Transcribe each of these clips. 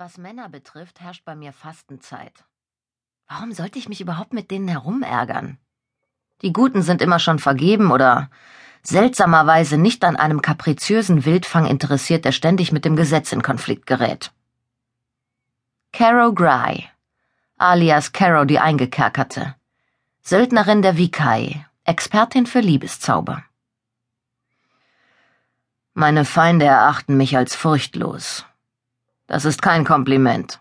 Was Männer betrifft, herrscht bei mir Fastenzeit. Warum sollte ich mich überhaupt mit denen herumärgern? Die Guten sind immer schon vergeben oder seltsamerweise nicht an einem kapriziösen Wildfang interessiert, der ständig mit dem Gesetz in Konflikt gerät. Caro Gry, alias Caro die Eingekerkerte, Söldnerin der Vikai, Expertin für Liebeszauber. Meine Feinde erachten mich als furchtlos, das ist kein Kompliment.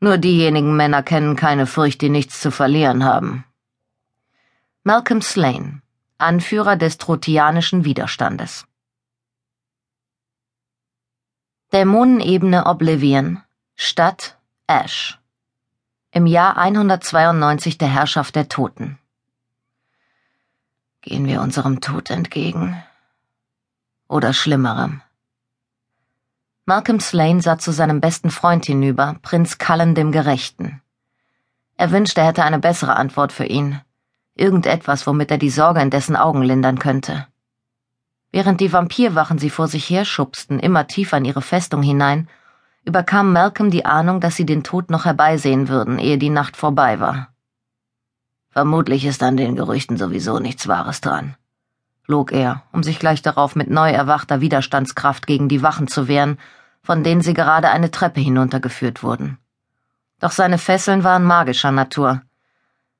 Nur diejenigen Männer kennen keine Furcht, die nichts zu verlieren haben. Malcolm Slane, Anführer des Trotianischen Widerstandes. Dämonenebene Oblivion, Stadt Ash. Im Jahr 192 der Herrschaft der Toten. Gehen wir unserem Tod entgegen? Oder schlimmerem? Malcolm Slane sah zu seinem besten Freund hinüber, Prinz Cullen dem Gerechten. Er wünschte, er hätte eine bessere Antwort für ihn. Irgendetwas, womit er die Sorge in dessen Augen lindern könnte. Während die Vampirwachen sie vor sich herschubsten, immer tiefer in ihre Festung hinein, überkam Malcolm die Ahnung, dass sie den Tod noch herbeisehen würden, ehe die Nacht vorbei war. Vermutlich ist an den Gerüchten sowieso nichts Wahres dran, log er, um sich gleich darauf mit neu erwachter Widerstandskraft gegen die Wachen zu wehren von denen sie gerade eine Treppe hinuntergeführt wurden. Doch seine Fesseln waren magischer Natur.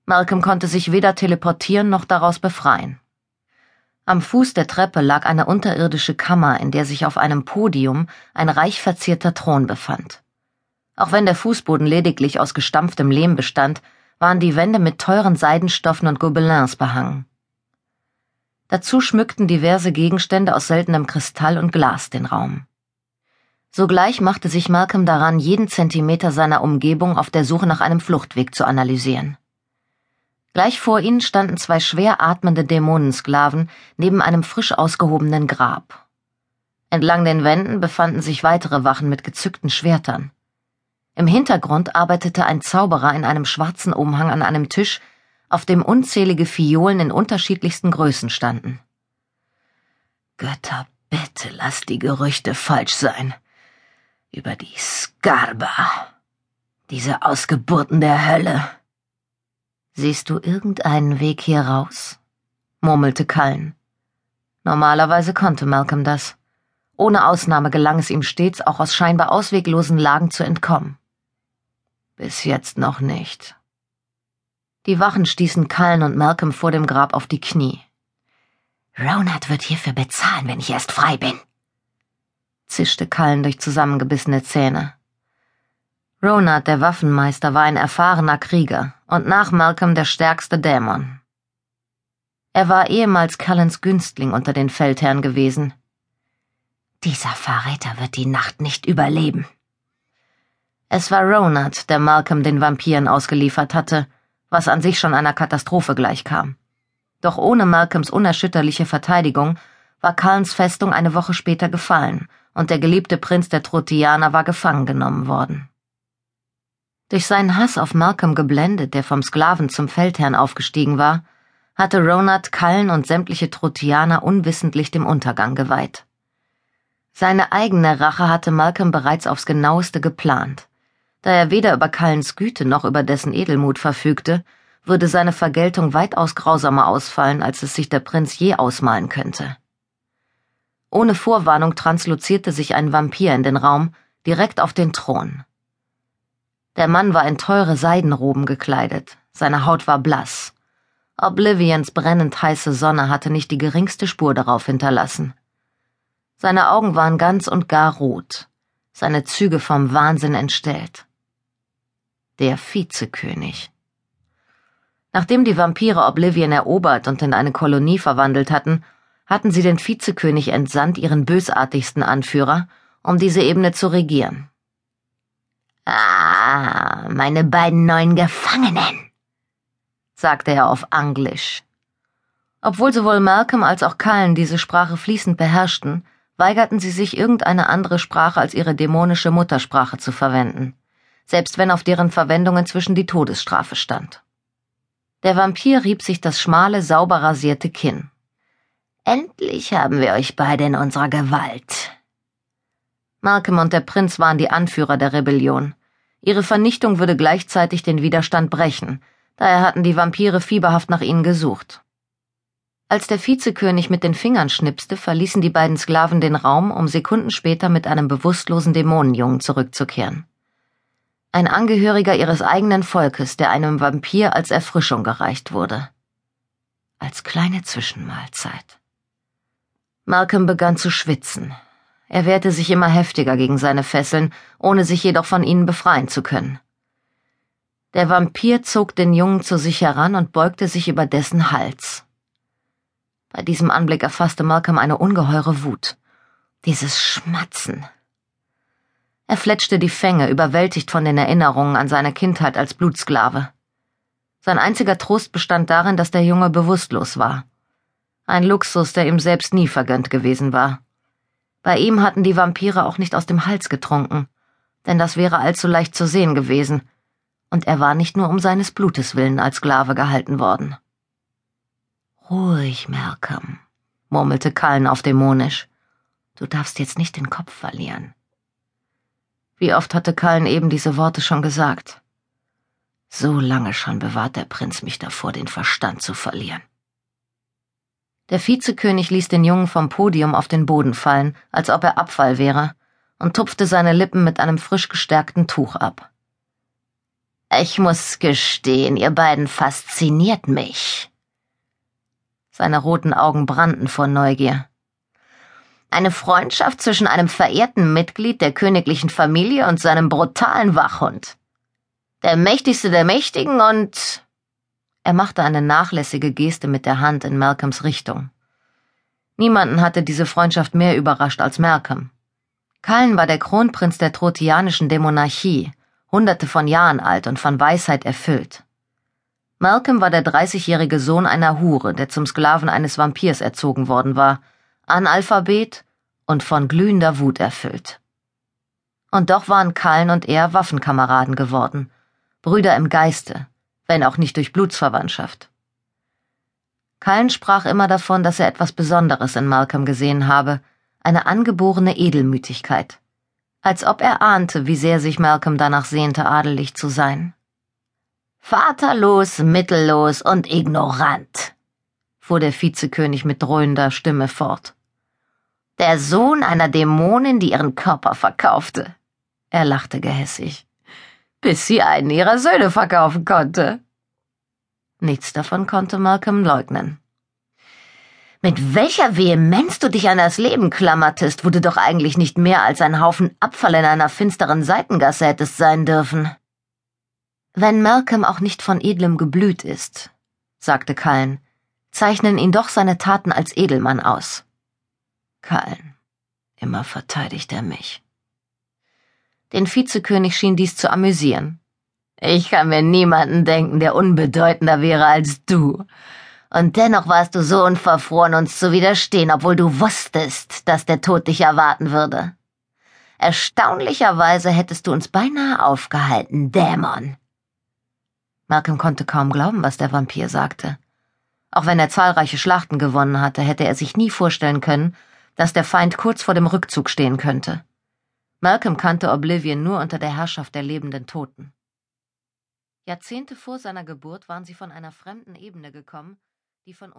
Malcolm konnte sich weder teleportieren noch daraus befreien. Am Fuß der Treppe lag eine unterirdische Kammer, in der sich auf einem Podium ein reich verzierter Thron befand. Auch wenn der Fußboden lediglich aus gestampftem Lehm bestand, waren die Wände mit teuren Seidenstoffen und Gobelins behangen. Dazu schmückten diverse Gegenstände aus seltenem Kristall und Glas den Raum. Sogleich machte sich Malcolm daran, jeden Zentimeter seiner Umgebung auf der Suche nach einem Fluchtweg zu analysieren. Gleich vor ihnen standen zwei schwer atmende Dämonensklaven neben einem frisch ausgehobenen Grab. Entlang den Wänden befanden sich weitere Wachen mit gezückten Schwertern. Im Hintergrund arbeitete ein Zauberer in einem schwarzen Umhang an einem Tisch, auf dem unzählige Fiolen in unterschiedlichsten Größen standen. Götter, bitte lass die Gerüchte falsch sein, über die Skarba, diese Ausgeburten der Hölle. Siehst du irgendeinen Weg hier raus? murmelte Cullen. Normalerweise konnte Malcolm das. Ohne Ausnahme gelang es ihm stets, auch aus scheinbar ausweglosen Lagen zu entkommen. Bis jetzt noch nicht. Die Wachen stießen Cullen und Malcolm vor dem Grab auf die Knie. Ronald wird hierfür bezahlen, wenn ich erst frei bin, zischte Kallen durch zusammengebissene Zähne. Ronald, der Waffenmeister, war ein erfahrener Krieger und nach Malcolm der stärkste Dämon. Er war ehemals Cullens Günstling unter den Feldherren gewesen. Dieser Verräter wird die Nacht nicht überleben. Es war Ronald, der Malcolm den Vampiren ausgeliefert hatte, was an sich schon einer Katastrophe gleichkam. Doch ohne Malcolms unerschütterliche Verteidigung war Cullens Festung eine Woche später gefallen und der geliebte Prinz der Trotianer war gefangen genommen worden. Durch seinen Hass auf Malcolm geblendet, der vom Sklaven zum Feldherrn aufgestiegen war, hatte Ronald Kallen und sämtliche Trotianer unwissentlich dem Untergang geweiht. Seine eigene Rache hatte Malcolm bereits aufs genaueste geplant. Da er weder über Kallens Güte noch über dessen Edelmut verfügte, würde seine Vergeltung weitaus grausamer ausfallen, als es sich der Prinz je ausmalen könnte. Ohne Vorwarnung translozierte sich ein Vampir in den Raum, direkt auf den Thron. Der Mann war in teure Seidenroben gekleidet, seine Haut war blass. Oblivions brennend heiße Sonne hatte nicht die geringste Spur darauf hinterlassen. Seine Augen waren ganz und gar rot, seine Züge vom Wahnsinn entstellt. Der Vizekönig. Nachdem die Vampire Oblivion erobert und in eine Kolonie verwandelt hatten, hatten sie den Vizekönig entsandt, ihren bösartigsten Anführer, um diese Ebene zu regieren. Ah, meine beiden neuen Gefangenen, sagte er auf Anglisch. Obwohl sowohl Malcolm als auch Cullen diese Sprache fließend beherrschten, weigerten sie sich irgendeine andere Sprache als ihre dämonische Muttersprache zu verwenden, selbst wenn auf deren Verwendung inzwischen die Todesstrafe stand. Der Vampir rieb sich das schmale, sauber rasierte Kinn. Endlich haben wir euch beide in unserer Gewalt. Malcolm und der Prinz waren die Anführer der Rebellion. Ihre Vernichtung würde gleichzeitig den Widerstand brechen, daher hatten die Vampire fieberhaft nach ihnen gesucht. Als der Vizekönig mit den Fingern schnipste, verließen die beiden Sklaven den Raum, um Sekunden später mit einem bewusstlosen Dämonenjungen zurückzukehren. Ein Angehöriger ihres eigenen Volkes, der einem Vampir als Erfrischung gereicht wurde. Als kleine Zwischenmahlzeit. Malcolm begann zu schwitzen. Er wehrte sich immer heftiger gegen seine Fesseln, ohne sich jedoch von ihnen befreien zu können. Der Vampir zog den Jungen zu sich heran und beugte sich über dessen Hals. Bei diesem Anblick erfasste Malcolm eine ungeheure Wut. Dieses Schmatzen. Er fletschte die Fänge, überwältigt von den Erinnerungen an seine Kindheit als Blutsklave. Sein einziger Trost bestand darin, dass der Junge bewusstlos war. Ein Luxus, der ihm selbst nie vergönnt gewesen war. Bei ihm hatten die Vampire auch nicht aus dem Hals getrunken, denn das wäre allzu leicht zu sehen gewesen, und er war nicht nur um seines Blutes willen als Sklave gehalten worden. Ruhig, Malcolm, murmelte Kallen auf dämonisch. Du darfst jetzt nicht den Kopf verlieren. Wie oft hatte Kallen eben diese Worte schon gesagt? So lange schon bewahrt der Prinz mich davor, den Verstand zu verlieren. Der Vizekönig ließ den Jungen vom Podium auf den Boden fallen, als ob er Abfall wäre, und tupfte seine Lippen mit einem frisch gestärkten Tuch ab. Ich muss gestehen, ihr beiden fasziniert mich, seine roten Augen brannten vor Neugier. Eine Freundschaft zwischen einem verehrten Mitglied der königlichen Familie und seinem brutalen Wachhund. Der mächtigste der Mächtigen und. Er machte eine nachlässige Geste mit der Hand in Malcolms Richtung. Niemanden hatte diese Freundschaft mehr überrascht als Malcolm. Kallen war der Kronprinz der trotianischen Dämonarchie, hunderte von Jahren alt und von Weisheit erfüllt. Malcolm war der dreißigjährige Sohn einer Hure, der zum Sklaven eines Vampirs erzogen worden war, Analphabet und von glühender Wut erfüllt. Und doch waren Kallen und er Waffenkameraden geworden, Brüder im Geiste, wenn auch nicht durch Blutsverwandtschaft. Kallen sprach immer davon, dass er etwas Besonderes in Malcolm gesehen habe, eine angeborene Edelmütigkeit, als ob er ahnte, wie sehr sich Malcolm danach sehnte, adelig zu sein. Vaterlos, mittellos und ignorant, fuhr der Vizekönig mit dröhnender Stimme fort. Der Sohn einer Dämonin, die ihren Körper verkaufte. Er lachte gehässig. Bis sie einen ihrer Söhne verkaufen konnte. Nichts davon konnte Malcolm leugnen. Mit welcher Vehemenz du dich an das Leben klammertest, wo du doch eigentlich nicht mehr als ein Haufen Abfall in einer finsteren Seitengasse hättest sein dürfen. Wenn Malcolm auch nicht von edlem Geblüt ist, sagte Kallen, zeichnen ihn doch seine Taten als Edelmann aus. Kallen, immer verteidigt er mich. Den Vizekönig schien dies zu amüsieren. Ich kann mir niemanden denken, der unbedeutender wäre als du. Und dennoch warst du so unverfroren, uns zu widerstehen, obwohl du wusstest, dass der Tod dich erwarten würde. Erstaunlicherweise hättest du uns beinahe aufgehalten, Dämon. Malcolm konnte kaum glauben, was der Vampir sagte. Auch wenn er zahlreiche Schlachten gewonnen hatte, hätte er sich nie vorstellen können, dass der Feind kurz vor dem Rückzug stehen könnte. Malcolm kannte Oblivion nur unter der Herrschaft der lebenden Toten. Jahrzehnte vor seiner Geburt waren sie von einer fremden Ebene gekommen, die von